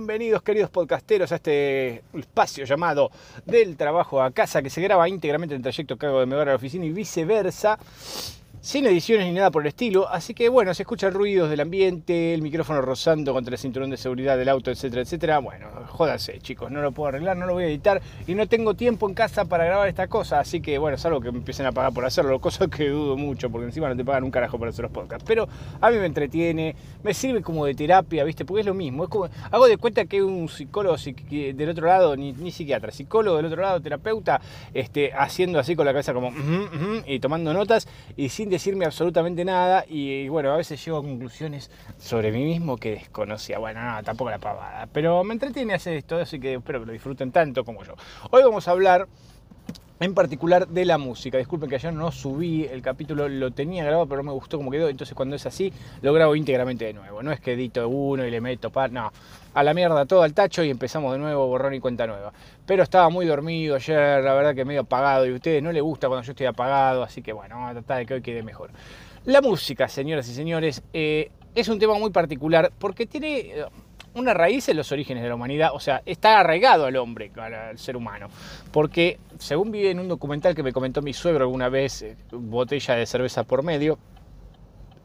Bienvenidos queridos podcasteros a este espacio llamado Del trabajo a casa que se graba íntegramente en el trayecto que hago de mi hogar a la oficina y viceversa sin ediciones ni nada por el estilo, así que bueno, se escuchan ruidos del ambiente, el micrófono rozando contra el cinturón de seguridad del auto, etcétera, etcétera. Bueno, jódanse chicos, no lo puedo arreglar, no lo voy a editar y no tengo tiempo en casa para grabar esta cosa, así que bueno, es algo que me empiecen a pagar por hacerlo, cosa que dudo mucho, porque encima no te pagan un carajo por hacer los podcasts, pero a mí me entretiene, me sirve como de terapia, ¿viste? Porque es lo mismo, es como, hago de cuenta que un psicólogo del otro lado, ni, ni psiquiatra, psicólogo del otro lado, terapeuta, este, haciendo así con la cabeza como, y tomando notas y sin decirme absolutamente nada y, bueno, a veces llego a conclusiones sobre mí mismo que desconocía. Bueno, no, tampoco la pavada, pero me entretiene hacer esto, así que espero que lo disfruten tanto como yo. Hoy vamos a hablar en particular de la música. Disculpen que ayer no subí el capítulo, lo tenía grabado, pero no me gustó como quedó. Entonces, cuando es así, lo grabo íntegramente de nuevo. No es que edito uno y le meto par, no. A la mierda todo al tacho y empezamos de nuevo, borrón y cuenta nueva. Pero estaba muy dormido ayer, la verdad que medio apagado. Y a ustedes no les gusta cuando yo estoy apagado, así que bueno, vamos a tratar de que hoy quede mejor. La música, señoras y señores, eh, es un tema muy particular porque tiene una raíz en los orígenes de la humanidad, o sea, está arraigado al hombre, al ser humano, porque según vi en un documental que me comentó mi suegro alguna vez, eh, botella de cerveza por medio,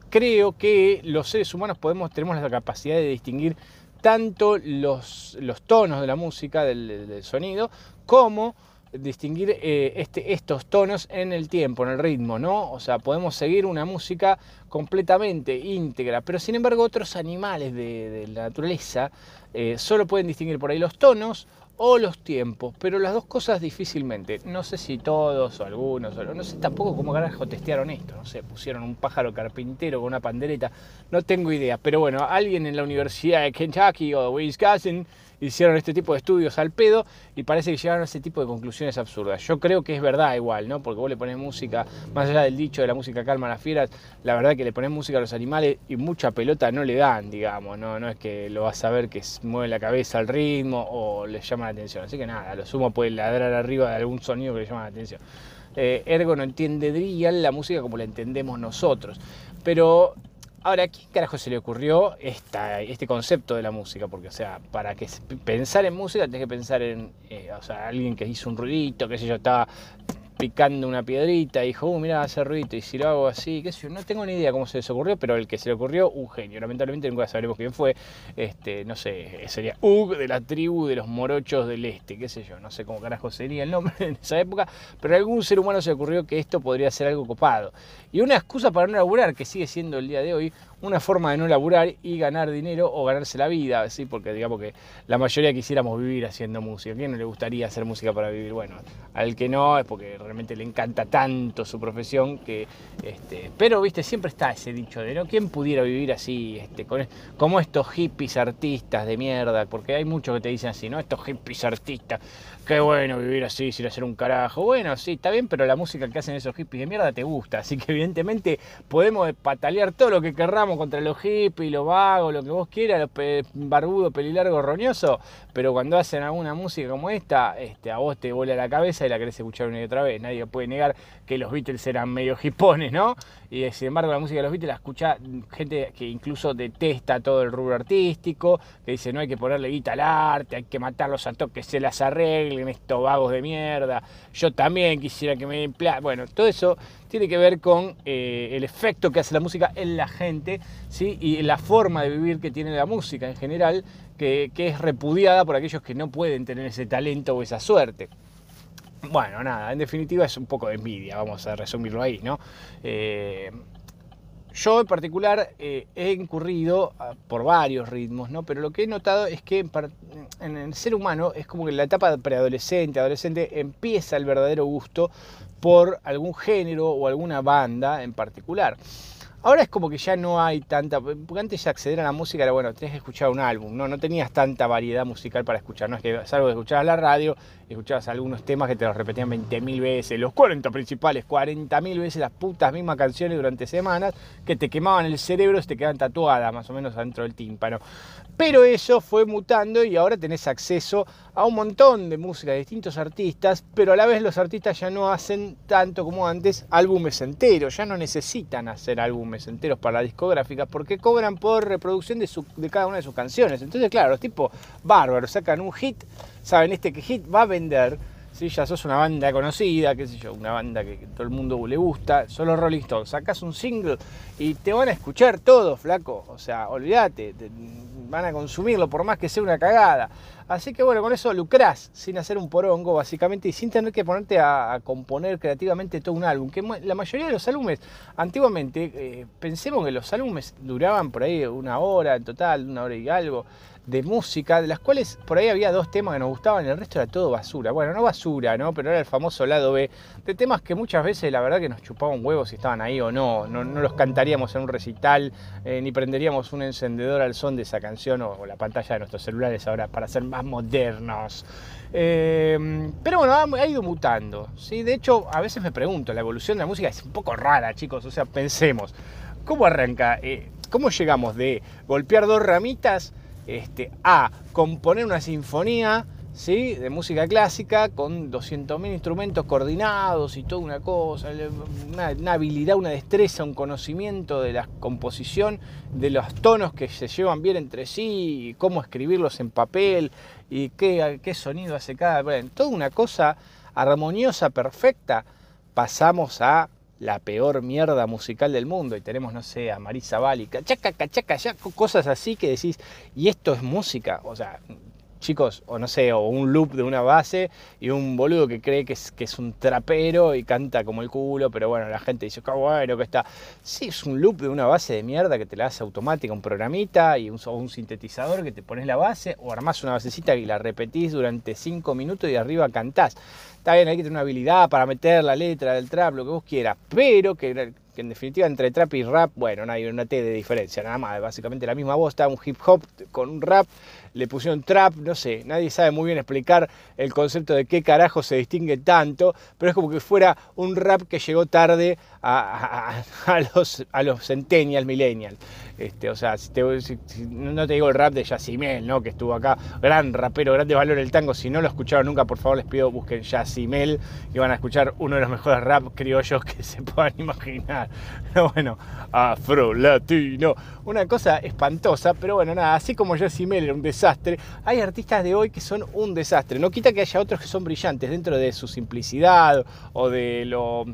creo que los seres humanos podemos, tenemos la capacidad de distinguir tanto los, los tonos de la música, del sonido, como distinguir eh, este, estos tonos en el tiempo, en el ritmo, ¿no? O sea, podemos seguir una música completamente íntegra, pero sin embargo otros animales de, la naturaleza eh, solo pueden distinguir por ahí los tonos o los tiempos, pero las dos cosas difícilmente. No sé si todos o algunos, o no sé tampoco cómo carajo testearon esto, no sé, pusieron un pájaro carpintero con una pandereta, no tengo idea, pero bueno, alguien en la Universidad de Kentucky o de Wisconsin hicieron este tipo de estudios al pedo y parece que llegaron a ese tipo de conclusiones absurdas. Yo creo que es verdad igual, ¿no? Porque vos le pones música, más allá del dicho de la música calma a las fieras, la verdad que le pones música a los animales y mucha pelota no le dan, digamos, ¿no? No es que lo vas a ver que mueve la cabeza al ritmo o le llama la atención. Así que nada, lo sumo puede ladrar arriba de algún sonido que le llama la atención. Eh, ergo no entendería la música como la entendemos nosotros. Pero Ahora, ¿a quién carajo se le ocurrió este concepto de la música? Porque, o sea, para que pensar en música tenés que pensar en, eh, o sea, alguien que hizo un ruidito, qué sé yo, estaba picando una piedrita dijo, uh, mira, hace ruido y si lo hago así, qué sé yo, no tengo ni idea cómo se les ocurrió, pero el que se le ocurrió, un genio. Lamentablemente nunca sabremos quién fue, este, no sé, sería Ug de la tribu de los morochos del este, qué sé yo, no sé cómo carajo sería el nombre en esa época, pero a algún ser humano se ocurrió que esto podría ser algo copado. Y una excusa para no laburar, que sigue siendo el día de hoy, una forma de no laburar y ganar dinero o ganarse la vida, ¿sí? porque digamos que la mayoría quisiéramos vivir haciendo música. ¿A quién no le gustaría hacer música para vivir? Bueno, al que no es porque realmente le encanta tanto su profesión que... Este, pero, viste, siempre está ese dicho de, ¿no? ¿Quién pudiera vivir así, este, con, como estos hippies artistas de mierda? Porque hay muchos que te dicen así, ¿no? Estos hippies artistas, qué bueno vivir así sin hacer un carajo. Bueno, sí, está bien, pero la música que hacen esos hippies de mierda te gusta, así que evidentemente podemos patalear todo lo que querramos contra los hippies, los vagos, lo que vos quieras, los pe barbudo, pelilargo, roñoso, pero cuando hacen alguna música como esta, este, a vos te vuela la cabeza y la querés escuchar una y otra vez. Nadie puede negar que los Beatles eran medio hipones, ¿no? Y eh, sin embargo la música de los Beatles la escucha gente que incluso detesta todo el rubro artístico, que dice no hay que ponerle guita al arte, hay que matarlos a todos, que se las arreglen, estos vagos de mierda. Yo también quisiera que me den Bueno, todo eso tiene que ver con eh, el efecto que hace la música en la gente ¿sí? y la forma de vivir que tiene la música en general, que, es repudiada por aquellos que no pueden tener ese talento o esa suerte. Bueno, nada, en definitiva es un poco de envidia, vamos a resumirlo ahí, ¿no? Eh, yo en particular eh, he incurrido ah, por varios ritmos, ¿no? Pero lo que he notado es que en el ser humano es como que en la etapa preadolescente, adolescente, empieza el verdadero gusto por algún género o alguna banda en particular. Ahora es como que ya no hay tanta, porque antes ya acceder a la música era, bueno, tenés que escuchar un álbum, ¿no? No tenías tanta variedad musical para escuchar, no es que salvo de escuchar la radio, escuchabas algunos temas que te los repetían 20.000 veces, los 40 principales, 40.000 veces las putas mismas canciones durante semanas, que te quemaban el cerebro y te quedaban tatuadas más o menos adentro del tímpano. Pero eso fue mutando y ahora tenés acceso a un montón de música de distintos artistas, pero a la vez los artistas ya no hacen tanto como antes álbumes enteros, ya no necesitan hacer álbumes enteros para las discográficas porque cobran por reproducción de cada una de sus canciones. Entonces, claro, los tipos bárbaros sacan un hit, saben este que hit va a vender si ya sos una banda conocida, qué sé yo, una banda que, todo el mundo le gusta, solo Rolling Stones, sacas un single y te van a escuchar todo, flaco. O sea, olvídate, van a consumirlo por más que sea una cagada. Así que bueno, con eso lucrás sin hacer un porongo, básicamente, y sin tener que ponerte a, componer creativamente todo un álbum. Que la mayoría de los álbumes, antiguamente, eh, pensemos que los álbumes duraban por ahí una hora en total, una hora y algo de música, de las cuales por ahí había dos temas que nos gustaban el resto era todo basura. Bueno, no basura, ¿no? Pero era el famoso lado B, de temas que muchas veces la verdad que nos chupaban huevos si estaban ahí o no. No, los cantaríamos en un recital, eh, ni prenderíamos un encendedor al son de esa canción o, la pantalla de nuestros celulares ahora para ser más modernos. Eh, pero bueno, ha, ido mutando. ¿sí? De hecho, a veces me pregunto, la evolución de la música es un poco rara, chicos. O sea, pensemos, ¿cómo arranca? Eh, ¿Cómo llegamos de golpear dos ramitas? Este, a componer una sinfonía ¿sí? de música clásica con 200.000 instrumentos coordinados y toda una cosa, una, habilidad, una destreza, un conocimiento de la composición, de los tonos que se llevan bien entre sí, y cómo escribirlos en papel y qué, qué sonido hace cada... Bueno, toda una cosa armoniosa, perfecta, pasamos a la peor mierda musical del mundo y tenemos, no sé, a Marisa Bálica, chaca, chaca, cosas así que decís, y esto es música, o sea, chicos, o no sé, o un loop de una base y un boludo que cree que es, que es un trapero y canta como el culo, pero bueno, la gente dice, qué bueno que está. Sí, es un loop de una base de mierda que te la hace automática, un programita y un, sintetizador que te pones la base, o armás una basecita y la repetís durante cinco minutos y arriba cantás. Está bien, hay que tener una habilidad para meter la letra del trap, lo que vos quieras, pero que, en definitiva entre trap y rap, bueno, no hay una T de diferencia, nada más, básicamente la misma voz, está un hip hop con un rap, le pusieron trap, no sé, nadie sabe muy bien explicar el concepto de qué carajo se distingue tanto, pero es como que fuera un rap que llegó tarde a, los, a los centennials, millennials. Este, o sea, no te digo el rap de Yacimel, ¿no? que estuvo acá, gran rapero, grande valor el tango. Si no lo escucharon nunca, por favor les pido busquen Yacimel y van a escuchar uno de los mejores rap criollos que se puedan imaginar. Pero bueno, afro latino, una cosa espantosa, pero bueno, nada, así como Yacimel era un desastre, hay artistas de hoy que son un desastre. No quita que haya otros que son brillantes dentro de su simplicidad o de lo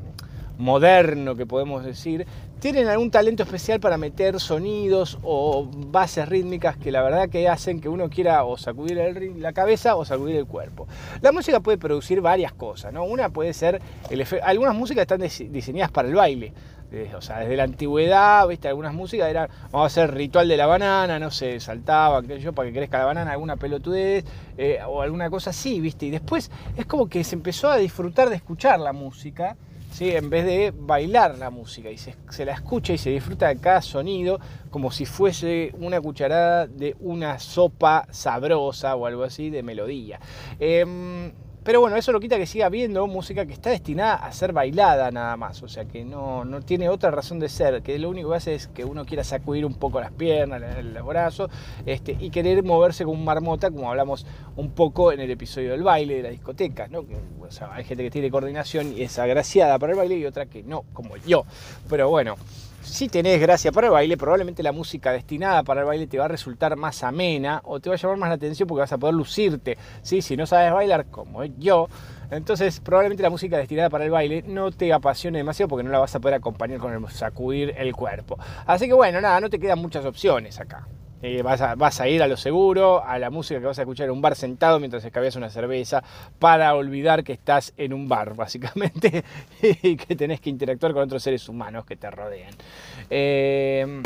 moderno que podemos decir, tienen algún talento especial para meter sonidos o bases rítmicas que la verdad que hacen que uno quiera o sacudir la cabeza o sacudir el cuerpo. La música puede producir varias cosas, ¿no? Una puede ser, algunas músicas están diseñadas para el baile, o sea, desde la antigüedad, ¿viste? Algunas músicas eran, vamos a hacer ritual de la banana, no sé, saltaban, qué sé yo, para que crezca la banana, alguna pelotudez, eh, o alguna cosa así, ¿viste? Y después es como que se empezó a disfrutar de escuchar la música, ¿sí? en vez de bailar la música y se, la escucha y se disfruta de cada sonido como si fuese una cucharada de una sopa sabrosa o algo así de melodía. Em, pero bueno, eso lo quita que siga habiendo música que está destinada a ser bailada nada más, o sea que no, tiene otra razón de ser, que lo único que hace es que uno quiera sacudir un poco las piernas, los brazos, este, y querer moverse como un marmota, como hablamos un poco en el episodio del baile de la discoteca, ¿no? o sea, hay gente que tiene coordinación y es agraciada para el baile y otra que no, como yo. Pero bueno, si tenés gracia para el baile, probablemente la música destinada para el baile te va a resultar más amena o te va a llamar más la atención porque vas a poder lucirte. ¿sí? Si no sabes bailar como yo, entonces probablemente la música destinada para el baile no te apasione demasiado porque no la vas a poder acompañar con el sacudir el cuerpo. Así que bueno, nada, no te quedan muchas opciones acá. Eh, vas, a, ir a lo seguro, a la música que vas a escuchar en un bar sentado mientras escabías una cerveza, para olvidar que estás en un bar, básicamente, y que tenés que interactuar con otros seres humanos que te rodean. Eh,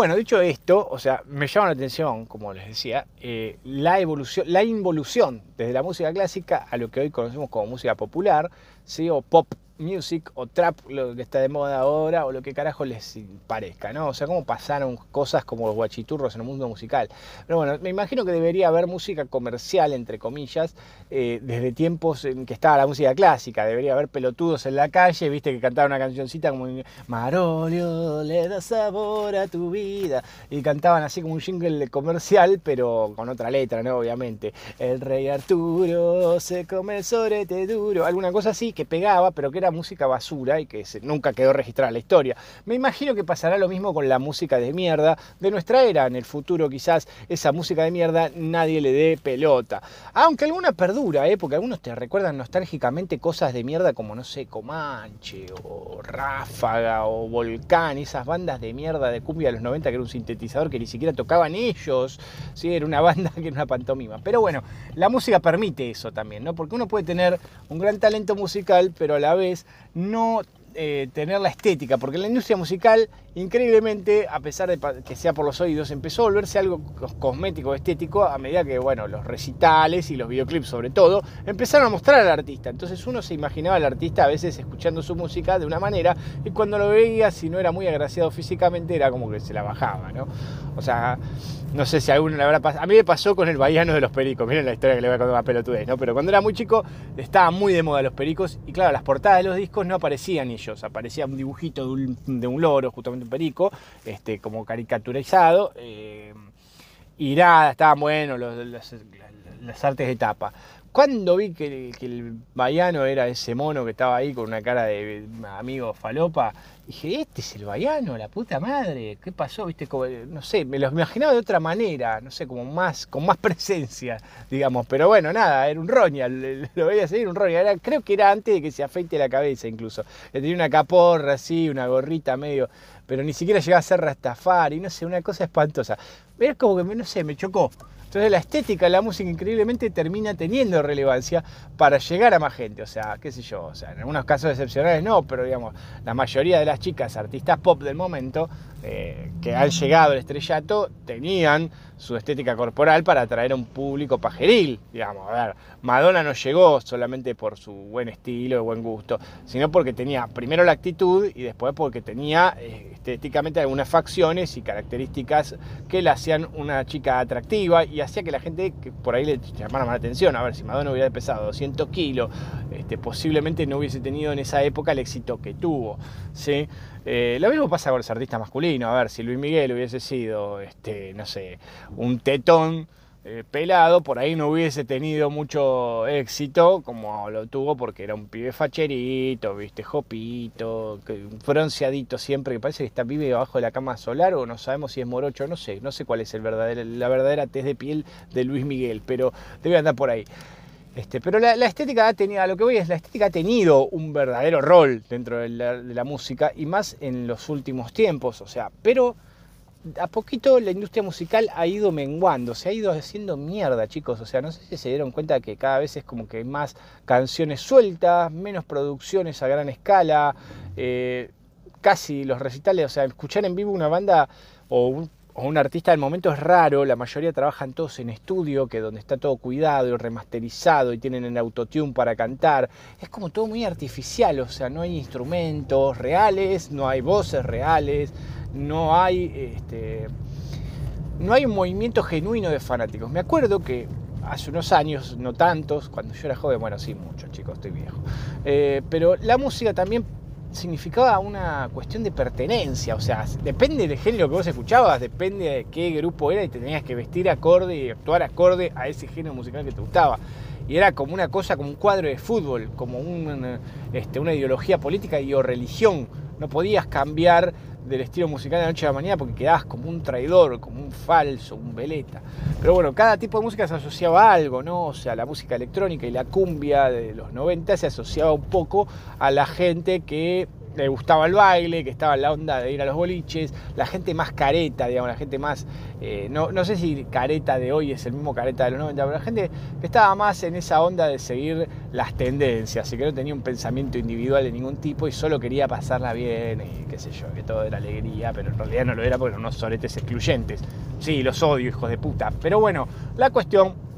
bueno, dicho esto, o sea, me llama la atención, como les decía, eh, la evolución, la involución desde la música clásica a lo que hoy conocemos como música popular, o pop music o trap, lo que está de moda ahora, o lo que carajo les parezca, ¿no? O sea, cómo pasaron cosas como los guachiturros en el mundo musical. Pero bueno, me imagino que debería haber música comercial, entre comillas, eh, desde tiempos en que estaba la música clásica. Debería haber pelotudos en la calle, viste, que cantaban una cancioncita como Marolio, le da sabor a tu vida. Y cantaban así como un jingle comercial, pero con otra letra, ¿no? Obviamente. El rey Arturo se come el sorete duro. Alguna cosa así que pegaba, pero que era música basura y que nunca quedó registrada la historia. Me imagino que pasará lo mismo con la música de mierda de nuestra era. En el futuro quizás esa música de mierda nadie le dé pelota. Aunque alguna perdura, ¿eh? porque algunos te recuerdan nostálgicamente cosas de mierda como, no sé, Comanche o Ráfaga o Volcán, esas bandas de mierda de cumbia de los 90 que era un sintetizador que ni siquiera tocaban ellos. ¿sí? Era una banda que era una pantomima. Pero bueno, la música permite eso también, ¿no? Porque uno puede tener un gran talento musical, pero a la vez no eh, tener la estética, porque la industria musical, increíblemente, a pesar de que sea por los oídos, empezó a volverse algo cosmético, estético, a medida que, bueno, los recitales y los videoclips sobre todo, empezaron a mostrar al artista. Entonces uno se imaginaba al artista a veces escuchando su música de una manera, y cuando lo veía, si no era muy agraciado físicamente, era como que se la bajaba, ¿no? O sea, no sé si a alguno le habrá pasado. A mí me pasó con el Baiano de los Pericos. Miren la historia que le voy a contar a pelotudez, ¿no? Pero cuando era muy chico, estaban muy de moda los pericos. Y claro, las portadas de los discos no aparecían ellos. Aparecía un dibujito de un, loro, justamente un perico, este, como caricaturizado. Eh, y nada, estaban buenos las artes de tapa. Cuando vi que, el Baiano era ese mono que estaba ahí con una cara de amigo falopa, dije, este es el Baiano, la puta madre, ¿qué pasó? Viste, no sé, me lo imaginaba de otra manera, no sé, como más, con más presencia, digamos, pero bueno, nada, era un roña, lo veía seguir un roña, creo que era antes de que se afeite la cabeza incluso, tenía una caporra así, una gorrita medio, pero ni siquiera llegaba a ser rastafari, no sé, una cosa espantosa. Era como que, no sé, me chocó. Entonces la estética la música increíblemente termina teniendo relevancia para llegar a más gente. O sea, qué sé yo, o sea, en algunos casos excepcionales no, pero digamos, la mayoría de las chicas artistas pop del momento eh, que han llegado al estrellato tenían su estética corporal para atraer a un público pajeril. Digamos, a ver, Madonna no llegó solamente por su buen estilo y buen gusto, sino porque tenía primero la actitud y después porque tenía eh, estéticamente algunas facciones y características que la hacían una chica atractiva y hacía que la gente que por ahí le llamara más la atención. A ver, si Madonna hubiera pesado 200 kilos, este, posiblemente no hubiese tenido en esa época el éxito que tuvo. ¿sí? Eh, lo mismo pasa con los artistas masculinos. A ver, si Luis Miguel hubiese sido, este, no sé, un tetón eh, pelado, por ahí no hubiese tenido mucho éxito como lo tuvo porque era un pibe facherito, viste, jopito, bronceadito siempre, que parece que está vive debajo de la cama solar o no sabemos si es morocho, no sé, no sé cuál es el verdadero, la verdadera tez de piel de Luis Miguel, pero debe andar por ahí. Este, pero la, estética ha tenido, a lo que voy es, la estética ha tenido un verdadero rol dentro de la, música y más en los últimos tiempos, o sea, pero a poquito la industria musical ha ido menguando, se ha ido haciendo mierda, chicos. O sea, no sé si se dieron cuenta que cada vez es como que hay más canciones sueltas, menos producciones a gran escala, eh, casi los recitales, o sea, escuchar en vivo una banda o un o un artista del momento es raro, la mayoría trabajan todos en estudio, que donde está todo cuidado y remasterizado y tienen el autotune para cantar. Es como todo muy artificial, o sea, no hay instrumentos reales, no hay voces reales, no hay este, no hay un movimiento genuino de fanáticos. Me acuerdo que hace unos años, no tantos, cuando yo era joven, bueno, sí, mucho, chicos, estoy viejo. Eh, pero la música también significaba una cuestión de pertenencia, o sea, depende del género que vos escuchabas, depende de qué grupo era y te tenías que vestir acorde y actuar acorde a ese género musical que te gustaba. Y era como una cosa, como un cuadro de fútbol, como este, una ideología política y o religión. No podías cambiar del estilo musical de la noche a la mañana porque quedabas como un traidor, como un falso, un veleta. Pero bueno, cada tipo de música se asociaba a algo, ¿no? O sea, la música electrónica y la cumbia de los 90 se asociaba un poco a la gente que le gustaba el baile, que estaba en la onda de ir a los boliches, la gente más careta, digamos, la gente más, eh, no, no, sé si careta de hoy es el mismo careta de los 90, pero la gente que estaba más en esa onda de seguir las tendencias y que no tenía un pensamiento individual de ningún tipo y solo quería pasarla bien y qué sé yo, que todo era alegría, pero en realidad no lo era porque eran unos soletes excluyentes. Sí, los odio, hijos de puta. Pero bueno, la cuestión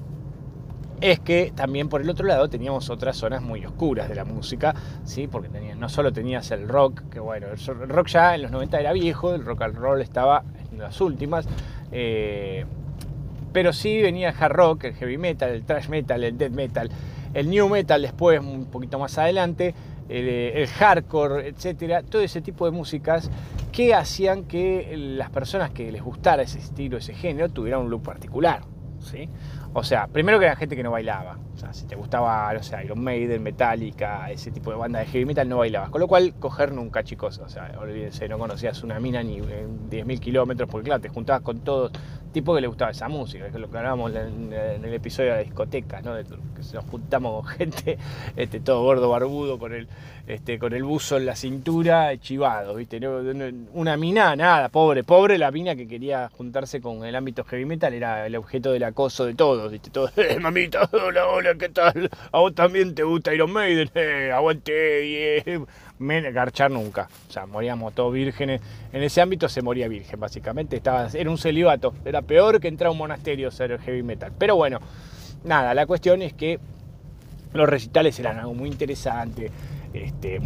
es que también por el otro lado teníamos otras zonas muy oscuras de la música, ¿sí? porque no solo tenías el rock, que bueno, el rock ya en los 90 era viejo, el rock and roll estaba en las últimas, eh, pero sí venía el hard rock, el heavy metal, el thrash metal, el death metal, el new metal después, un poquito más adelante, el, el hardcore, etcétera, todo ese tipo de músicas que hacían que las personas que les gustara ese estilo, ese género, tuvieran un look particular. ¿sí? O sea, primero que era gente que no bailaba. O sea, si te gustaba, no sé, Iron Maiden, Metallica, ese tipo de banda de heavy metal, no bailabas. Con lo cual, coger nunca, chicos. O sea, olvídense, no conocías una mina ni en 10.000 kilómetros, porque claro, te juntabas con todo tipo que le gustaba esa música, que lo que hablábamos en, el episodio de la discoteca, ¿no? Que nos juntamos con gente, este, todo gordo, barbudo, con el, este, con el buzo en la cintura, chivado, ¿viste? una mina, nada, pobre, pobre la mina que quería juntarse con el ámbito heavy metal, era el objeto del acoso de todos, ¿viste? Todo, eh, mamita, hola, hola, ¿qué tal? ¿A vos también te gusta Iron Maiden? Eh, aguante, eh. Garchar nunca. O sea, moríamos todos vírgenes. En ese ámbito se moría virgen, básicamente. Estaba, era un celibato. Era peor que entrar a un monasterio ser heavy metal. Pero bueno, nada, la cuestión es que los recitales eran algo muy interesante este,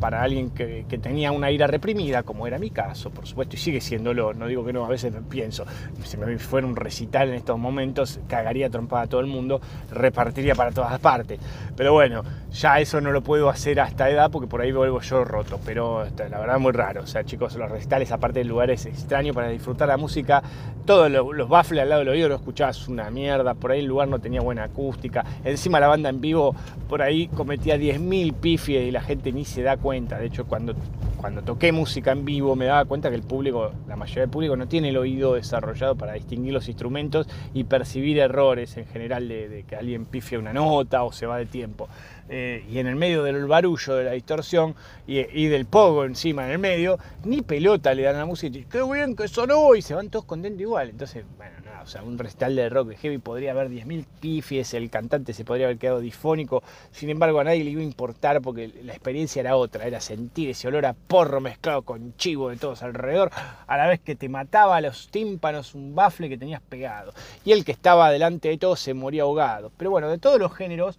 para alguien que, tenía una ira reprimida, como era mi caso, por supuesto, y sigue siéndolo, no digo que no, a veces pienso, si me fuera un recital en estos momentos, cagaría trompada a todo el mundo, repartiría para todas partes. Pero bueno, ya eso no lo puedo hacer a esta edad porque por ahí vuelvo yo roto, pero este, la verdad muy raro. O sea, chicos, los recitales, aparte de lugares extraños para disfrutar la música, todos los, baffles al lado del oído lo escuchabas una mierda, por ahí el lugar no tenía buena acústica, encima la banda en vivo por ahí cometía 10.000 pifies y la gente ni se da cuenta. De hecho, cuando, cuando toqué música en vivo me daba cuenta que el público, la mayoría del público no tiene el oído desarrollado para distinguir los instrumentos y percibir errores en general de, que alguien pifia una nota o se va de tiempo. Eh, y en el medio del barullo, de la distorsión y, del pogo encima en el medio, ni pelota le dan a la música y qué bien que sonó y se van todos contentos igual. Entonces, bueno, o sea, un recital de rock heavy podría haber 10.000 pifies, el cantante se podría haber quedado difónico, sin embargo a nadie le iba a importar porque la experiencia era otra, era sentir ese olor a porro mezclado con chivo de todos alrededor, a la vez que te mataba a los tímpanos un bafle que tenías pegado. Y el que estaba delante de todos se moría ahogado. Pero bueno, de todos los géneros,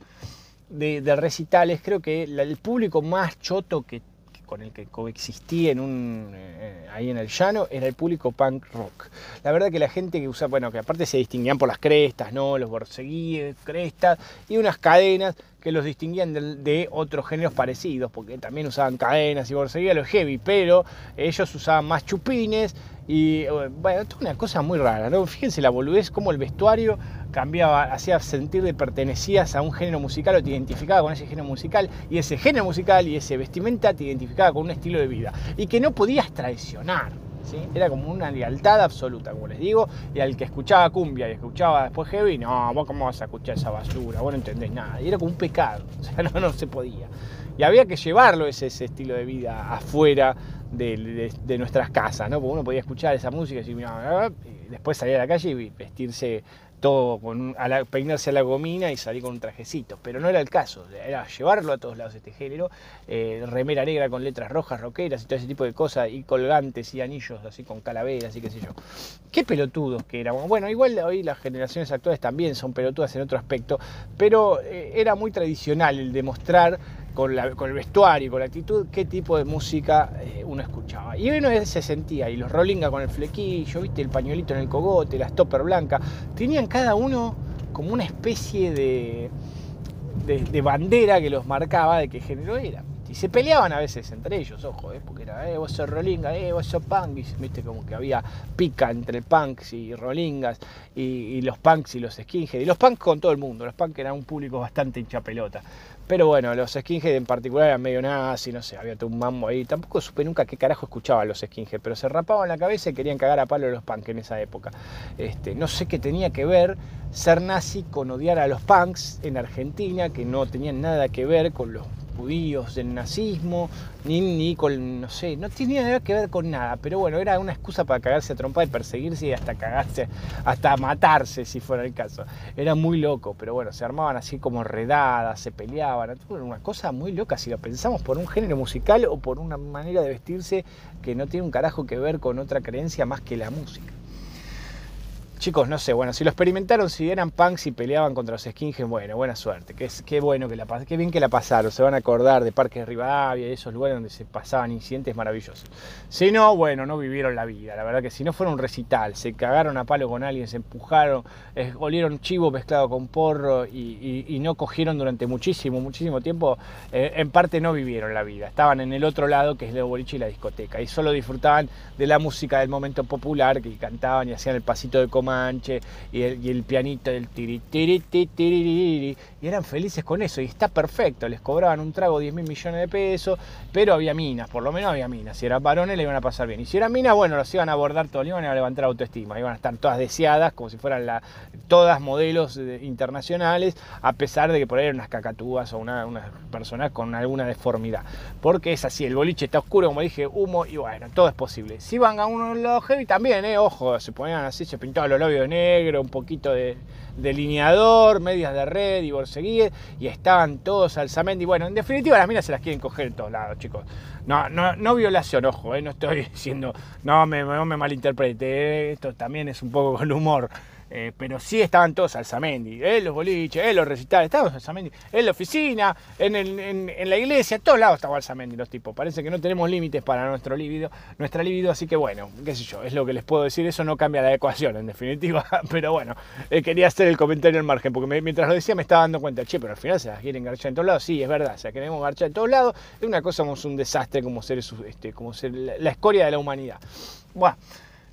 de, recitales, creo que el público más choto que, con el que coexistí en un, eh, ahí en el llano era el público punk rock. La verdad que la gente que usa, bueno, que aparte se distinguían por las crestas, ¿no? Los borseguíes, crestas y unas cadenas que los distinguían de, otros géneros parecidos, porque también usaban cadenas y borseguías, los heavy, pero ellos usaban más chupines y bueno, esto es una cosa muy rara, ¿no? Fíjense la boludez, cómo el vestuario cambiaba, hacía sentir de pertenecías a un género musical o te identificaba con ese género musical y ese género musical y ese vestimenta te identificaba con un estilo de vida y que no podías traicionar. Era como una lealtad absoluta, como les digo, y al que escuchaba cumbia y escuchaba después heavy, no, vos cómo vas a escuchar esa basura, vos no entendés nada, y era como un pecado, o sea, no, no se podía. Y había que llevarlo ese, ese estilo de vida afuera de, nuestras casas, ¿no? Porque uno podía escuchar esa música y, después salir a la calle y vestirse todo con a peinarse a la gomina y salir con un trajecito, pero no era el caso, era llevarlo a todos lados este género, eh, remera negra con letras rojas, roqueras y todo ese tipo de cosas, y colgantes y anillos así con calaveras y qué sé yo. Qué pelotudos que éramos. Bueno, igual hoy las generaciones actuales también son pelotudas en otro aspecto, pero eh, era muy tradicional el demostrar con, el vestuario, con la actitud, qué tipo de música eh, uno escuchaba. Y uno se sentía, y los Rollinga con el flequillo, viste, el pañuelito en el cogote, la stopper blanca, tenían cada uno como una especie de, de, bandera que los marcaba de qué género era. Y se peleaban a veces entre ellos, ojo, eh, porque era, eh, vos sos Rollinga, eh, vos sos punk, viste, como que había pica entre punks y Rollingas, y, los punks y los skinheads, y los punks con todo el mundo, los punks eran un público bastante hincha pelota. Pero bueno, los skinheads en particular eran medio nazi, no sé, había todo un mambo ahí. Tampoco supe nunca qué carajo escuchaban los skinheads, pero se rapaban la cabeza y querían cagar a palo a los punks en esa época. Este, no sé qué tenía que ver ser nazi con odiar a los punks en Argentina, que no tenían nada que ver con los judíos, del nazismo, ni, ni con, no sé, no tenía nada que ver con nada, pero bueno, era una excusa para cagarse a trompa y perseguirse y hasta cagarse, hasta matarse si fuera el caso. Era muy loco, pero bueno, se armaban así como redadas, se peleaban, una cosa muy loca si lo pensamos por un género musical o por una manera de vestirse que no tiene un carajo que ver con otra creencia más que la música. Chicos, no sé, bueno, si lo experimentaron, si eran punks y peleaban contra los skinheads, bueno, buena suerte. Qué, qué bueno que la qué bien que la pasaron. Se van a acordar de Parques Rivadavia y esos lugares donde se pasaban incidentes maravillosos. Si no, bueno, no vivieron la vida. La verdad que si no fueron un recital, se cagaron a palo con alguien, se empujaron, olieron chivo mezclado con porro y, no cogieron durante muchísimo, muchísimo tiempo, eh, en parte no vivieron la vida. Estaban en el otro lado, que es el boliche y la discoteca. Y solo disfrutaban de la música del momento popular, que cantaban y hacían el pasito de comer Comanche y el, pianito del tiri, tiri, tiri, y eran felices con eso y está perfecto, les cobraban un trago 10 mil millones de pesos, pero había minas, por lo menos había minas, si eran varones le iban a pasar bien y si eran minas, bueno, los iban a abordar todo, le iban a levantar autoestima, iban a estar todas deseadas como si fueran la, todas modelos internacionales, a pesar de que por ahí eran unas cacatúas o una, unas personas con alguna deformidad, porque es así, el boliche está oscuro, como dije, humo y bueno, todo es posible. Si van a uno los heavy también, eh, ojo, se ponían así, se pintaban los de negro, un poquito de delineador, medias de red y borseguíes, y estaban todos alzamente. Y bueno, en definitiva las minas se las quieren coger en todos lados, chicos. No, no, no violación, ojo, eh, no estoy diciendo, no me, no me malinterprete, esto también es un poco con humor. Eh, pero sí estaban todos Alzamendi, en los boliches, en los recitales, estaban Alzamendi, en la oficina, en, en, la iglesia, en todos lados estaba Alzamendi los tipos. Parece que no tenemos límites para nuestro libido, nuestra libido, así que bueno, qué sé yo, es lo que les puedo decir, eso no cambia la ecuación en definitiva, pero bueno, eh, quería hacer el comentario al margen, porque mientras lo decía me estaba dando cuenta, che, pero al final se las quieren garchar en todos lados, sí, es verdad, o sea, queremos garchar en todos lados, es una cosa, somos un desastre como seres, este, como ser la escoria de la humanidad. Bueno,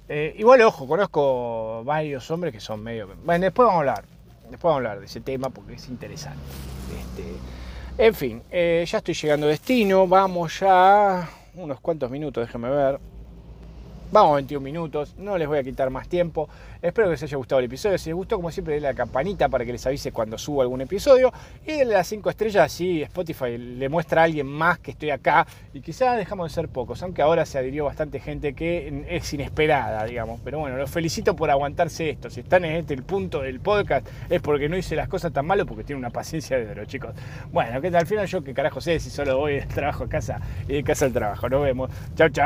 eh, igual, ojo, conozco varios hombres que son medio. Bueno, después vamos a hablar. Después vamos a hablar de ese tema porque es interesante. Este, en fin, eh, ya estoy llegando a destino. Vamos ya. Unos cuantos minutos, déjenme ver. Vamos 21 minutos, no les voy a quitar más tiempo. Espero que les haya gustado el episodio. Si les gustó, como siempre, denle la campanita para que les avise cuando subo algún episodio. Y denle las 5 estrellas, así Spotify le muestra a alguien más que estoy acá. Y quizás dejamos de ser pocos, aunque ahora se adhirió bastante gente que es inesperada, digamos. Pero bueno, los felicito por aguantarse esto. Si están en este el punto del podcast, es porque no hice las cosas tan malo, porque tiene una paciencia de oro, chicos. Bueno, que al final yo qué carajo sé si solo voy del trabajo a casa y de casa al trabajo. Nos vemos. Chao, chao.